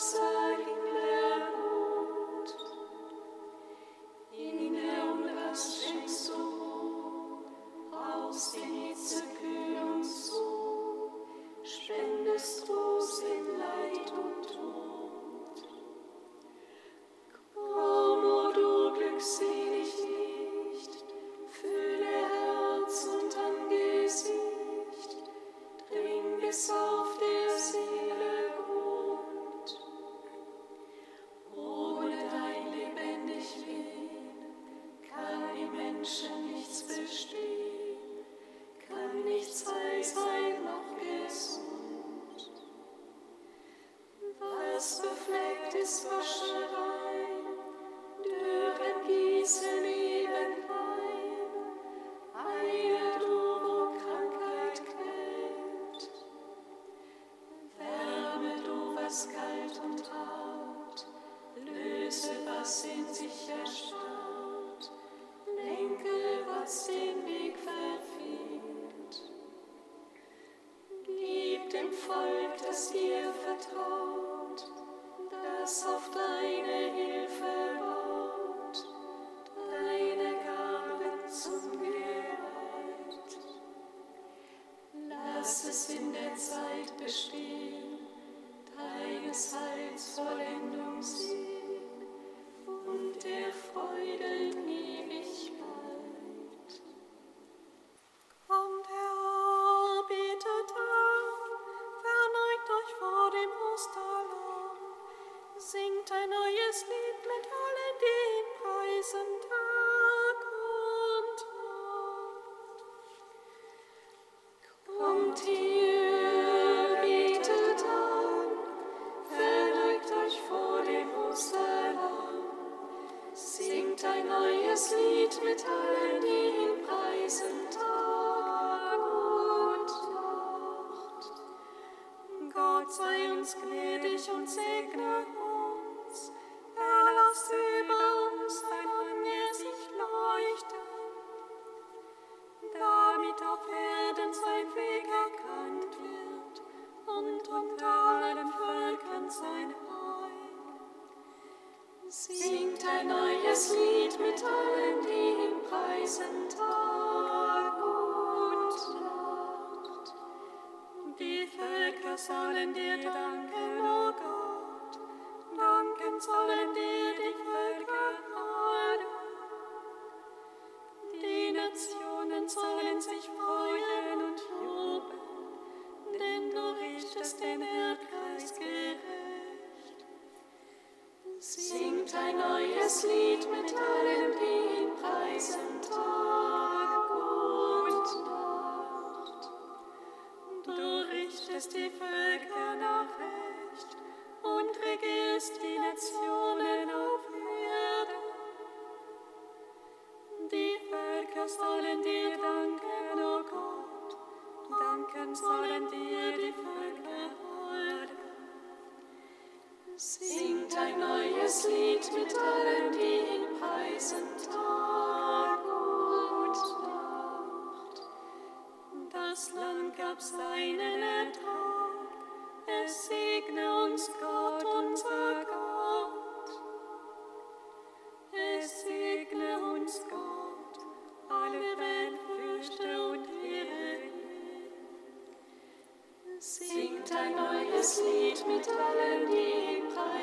So. dass es in der Zeit bestehen, deines Heils Vollendung sieht und der Freude ewig Singt ein neues Lied mit allen, die ihm preisen Tag und Nacht. Die Völker sollen dir danken. ein neues Lied mit allen, die ihn preisen. Singt ein neues Lied mit allen, die ihn preisen Tag und Nacht. Das Land gab seinen Ertrag, es segne uns Gott, unser Gott. Es segne uns Gott, alle Welt fürchte und ehre. Singt ein neues Lied mit allen,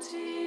Bounty.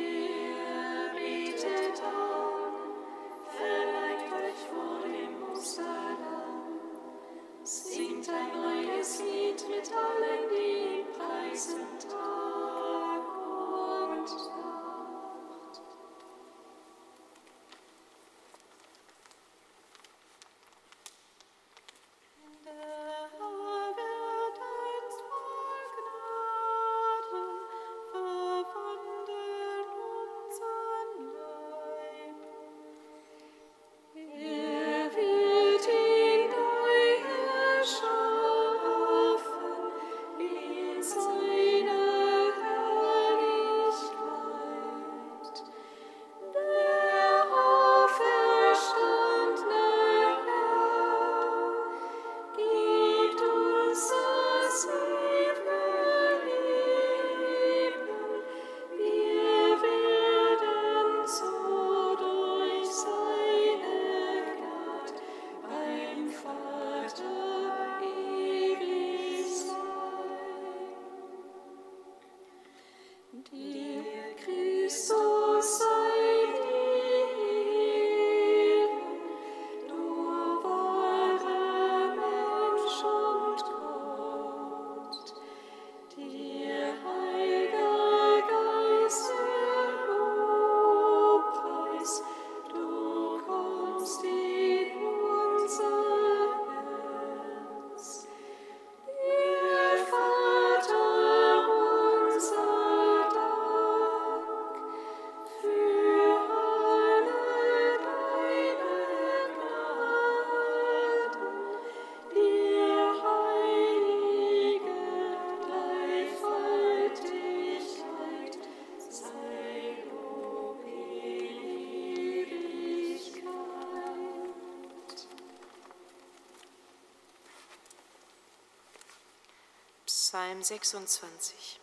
Psalm 26.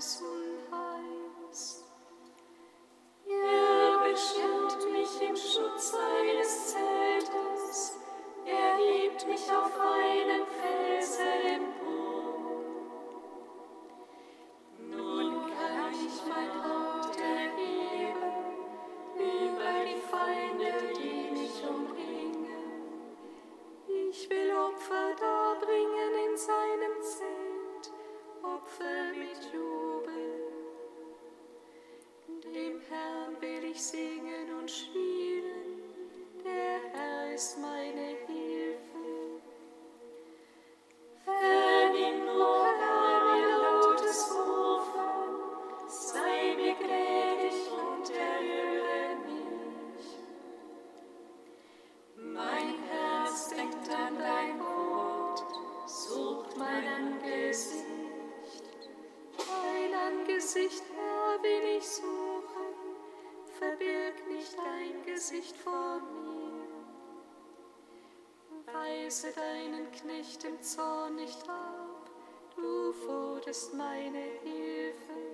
years. Verberg nicht dein Gesicht vor mir. Weise deinen Knecht im Zorn nicht ab, du wurdest meine Hilfe.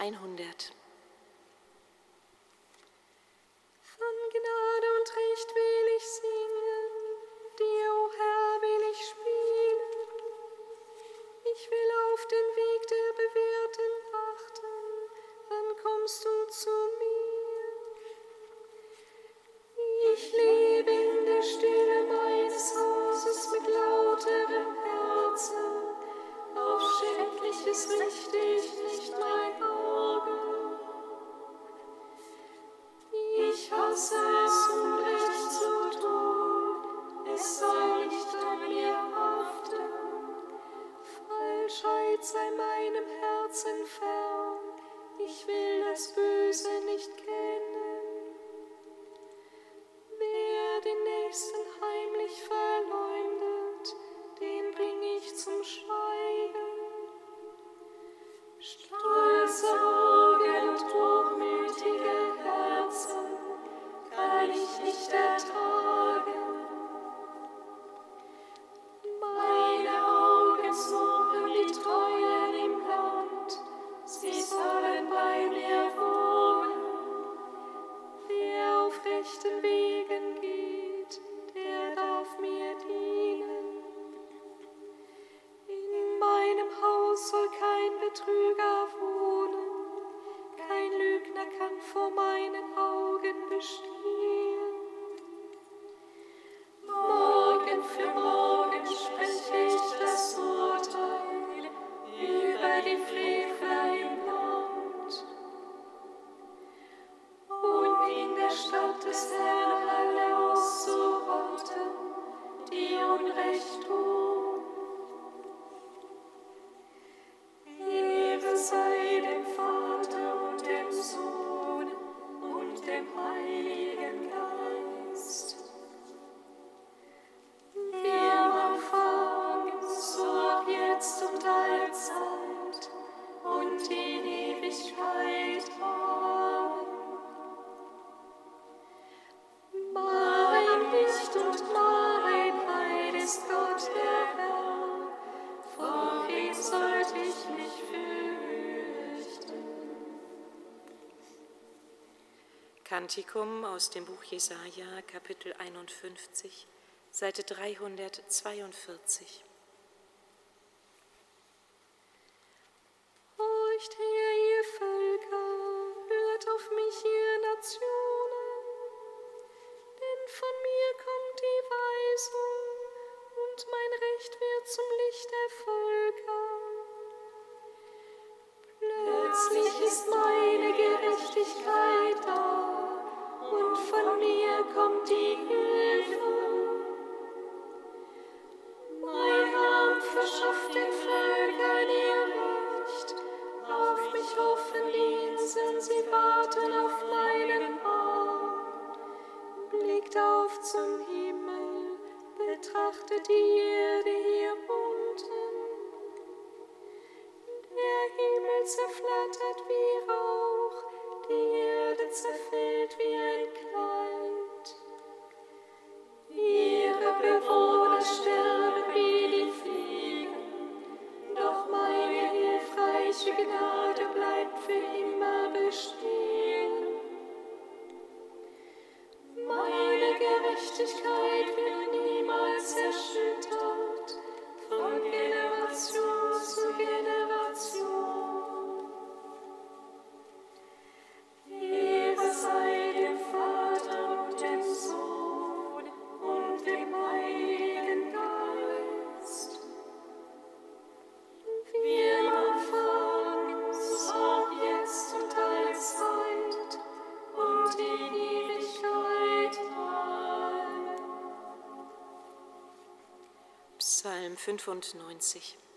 100. Kantikum aus dem Buch Jesaja, Kapitel 51, Seite 342. achtet ihr hier unten, der Himmel zerflattert wie Psalm 95.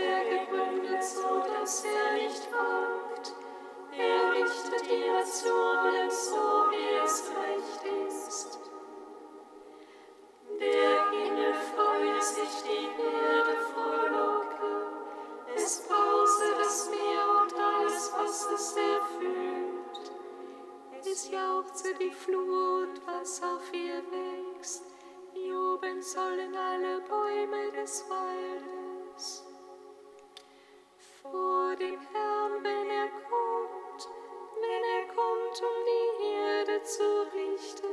er gegründet, so dass er nicht wankt. Er richtet ihre Zonen so, wie es recht ist. Der Himmel freue sich, die Erde frohlocke. Es pause das Meer und alles, was es erfüllt. Es jauchze die Flut, was auf ihr wächst. Joben sollen alle Bäume des Waldes. Herrn, wenn er kommt, wenn er kommt, um die Erde zu richten.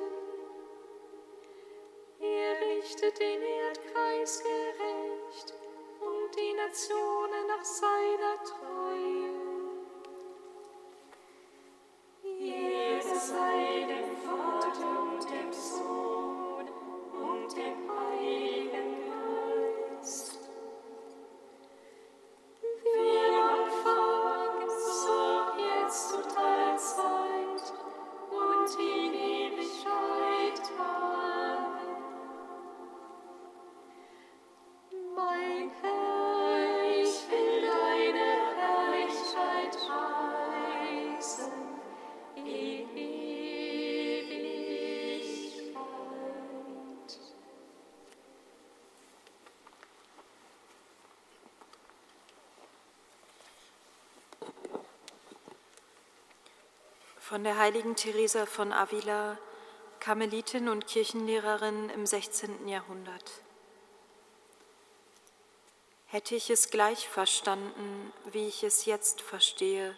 Er richtet den Erdkreis gerecht und die Nation. Von der heiligen Theresa von Avila, Karmelitin und Kirchenlehrerin im 16. Jahrhundert. Hätte ich es gleich verstanden, wie ich es jetzt verstehe,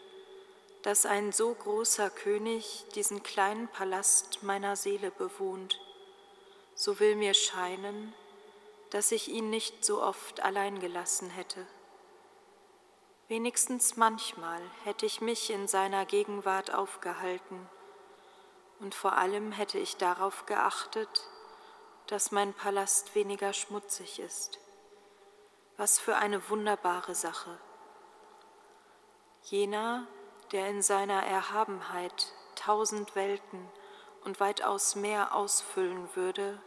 dass ein so großer König diesen kleinen Palast meiner Seele bewohnt, so will mir scheinen, dass ich ihn nicht so oft allein gelassen hätte. Wenigstens manchmal hätte ich mich in seiner Gegenwart aufgehalten und vor allem hätte ich darauf geachtet, dass mein Palast weniger schmutzig ist. Was für eine wunderbare Sache. Jener, der in seiner Erhabenheit tausend Welten und weitaus mehr ausfüllen würde,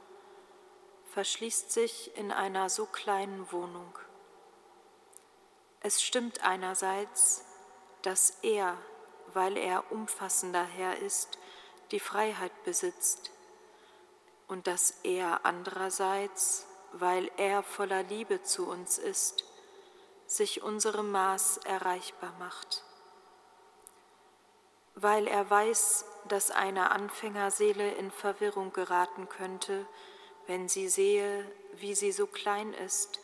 verschließt sich in einer so kleinen Wohnung. Es stimmt einerseits, dass er, weil er umfassender Herr ist, die Freiheit besitzt und dass er andererseits, weil er voller Liebe zu uns ist, sich unserem Maß erreichbar macht. Weil er weiß, dass eine Anfängerseele in Verwirrung geraten könnte, wenn sie sehe, wie sie so klein ist,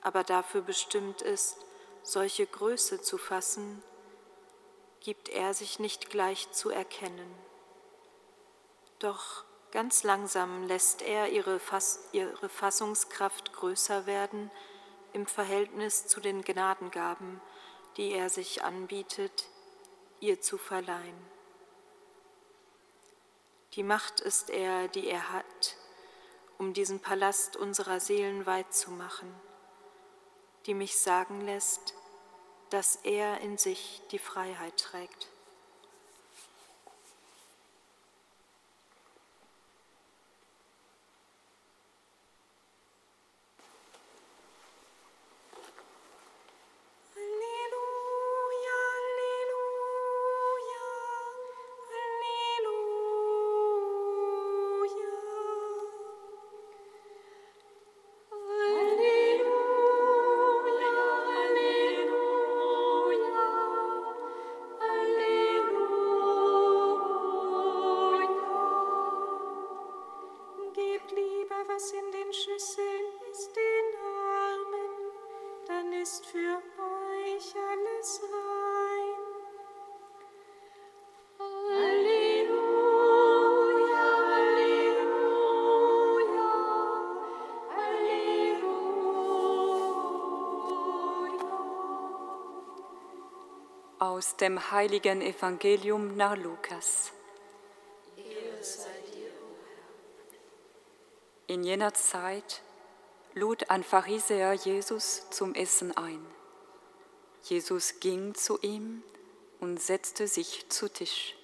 aber dafür bestimmt ist, solche Größe zu fassen, gibt er sich nicht gleich zu erkennen. Doch ganz langsam lässt er ihre, Fass, ihre Fassungskraft größer werden im Verhältnis zu den Gnadengaben, die er sich anbietet, ihr zu verleihen. Die Macht ist er, die er hat, um diesen Palast unserer Seelen weit zu machen die mich sagen lässt, dass er in sich die Freiheit trägt. Aus dem heiligen Evangelium nach Lukas. In jener Zeit lud ein Pharisäer Jesus zum Essen ein. Jesus ging zu ihm und setzte sich zu Tisch.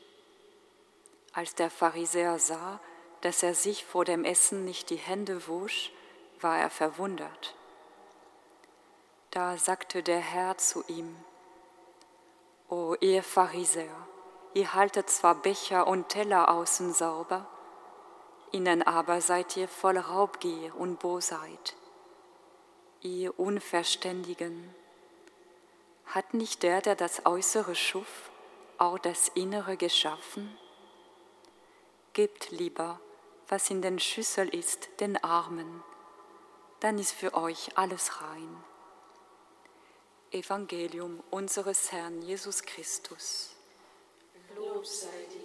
Als der Pharisäer sah, dass er sich vor dem Essen nicht die Hände wusch, war er verwundert. Da sagte der Herr zu ihm, O ihr Pharisäer, ihr haltet zwar Becher und Teller außen sauber, innen aber seid ihr voll Raubgier und Bosheit. Ihr Unverständigen, hat nicht der, der das Äußere schuf, auch das Innere geschaffen? Gebt lieber, was in den Schüssel ist, den Armen, dann ist für euch alles rein. Evangelium unseres Herrn Jesus Christus. Lob sei dir,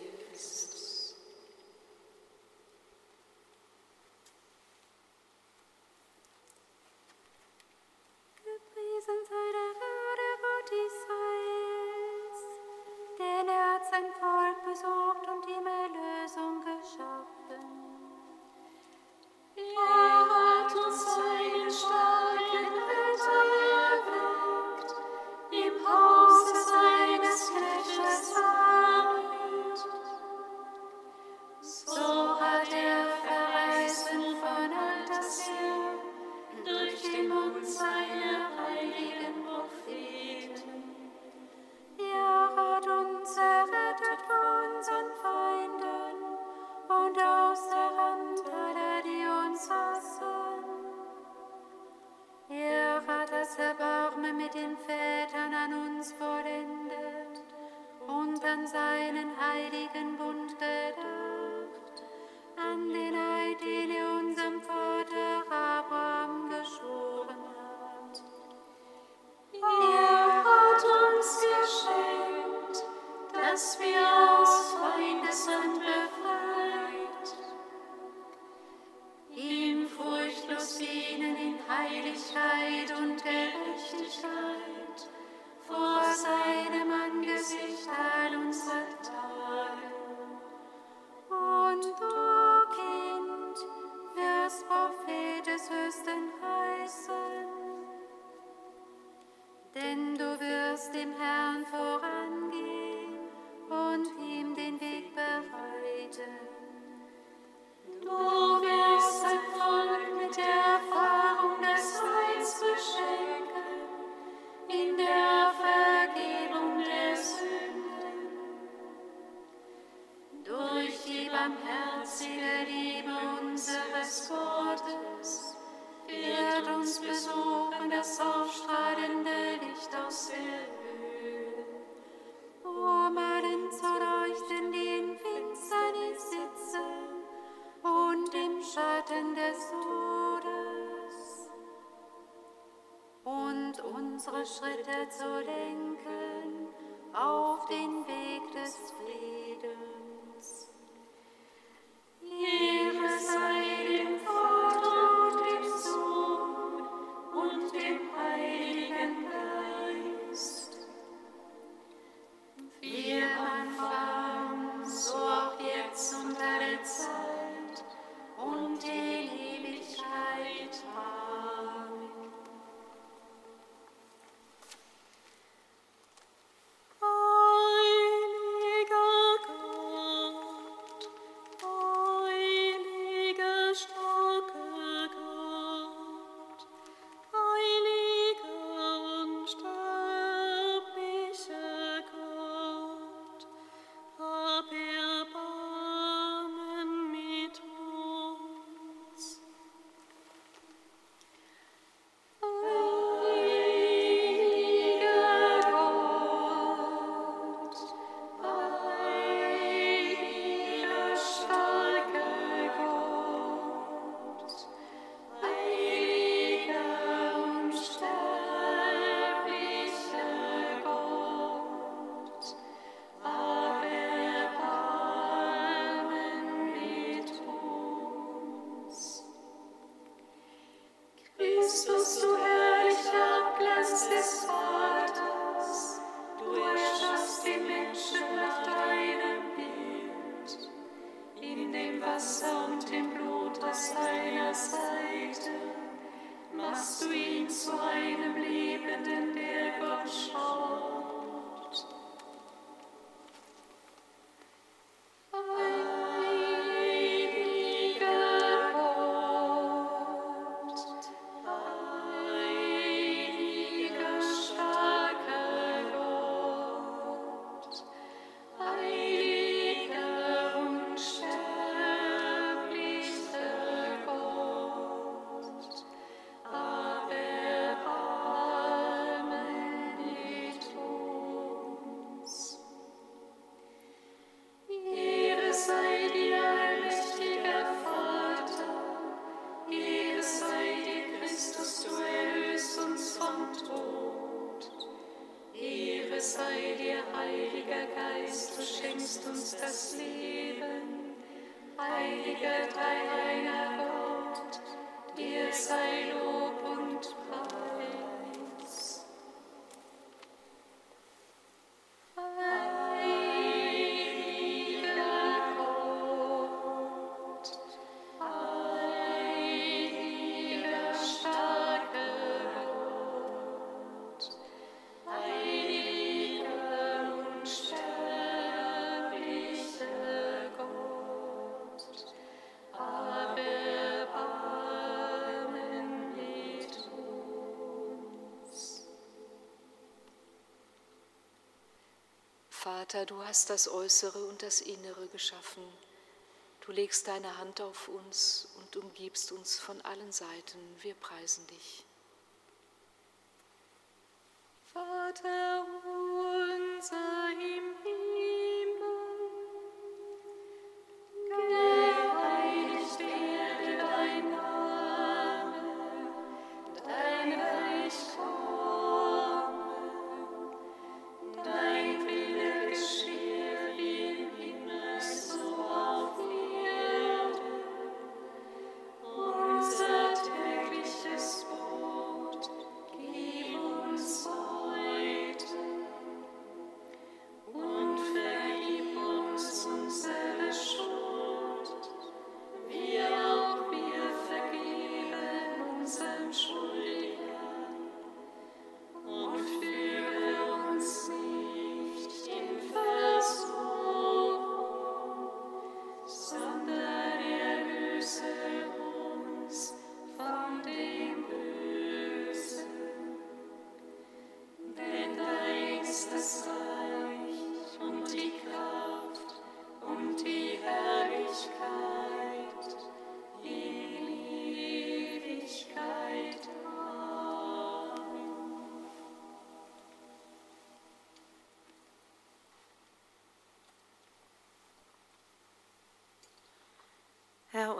denn du wirst dem Herrn Vater, du hast das Äußere und das Innere geschaffen. Du legst deine Hand auf uns und umgibst uns von allen Seiten. Wir preisen dich. Vater unser im Himmel.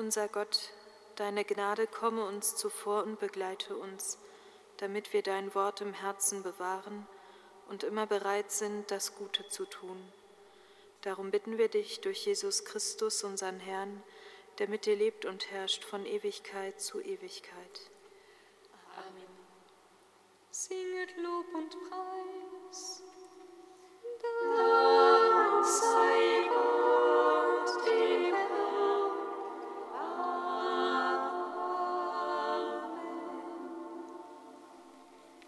Unser Gott, deine Gnade komme uns zuvor und begleite uns, damit wir dein Wort im Herzen bewahren und immer bereit sind, das Gute zu tun. Darum bitten wir dich durch Jesus Christus, unseren Herrn, der mit dir lebt und herrscht von Ewigkeit zu Ewigkeit. Amen. Singet Lob und Preis.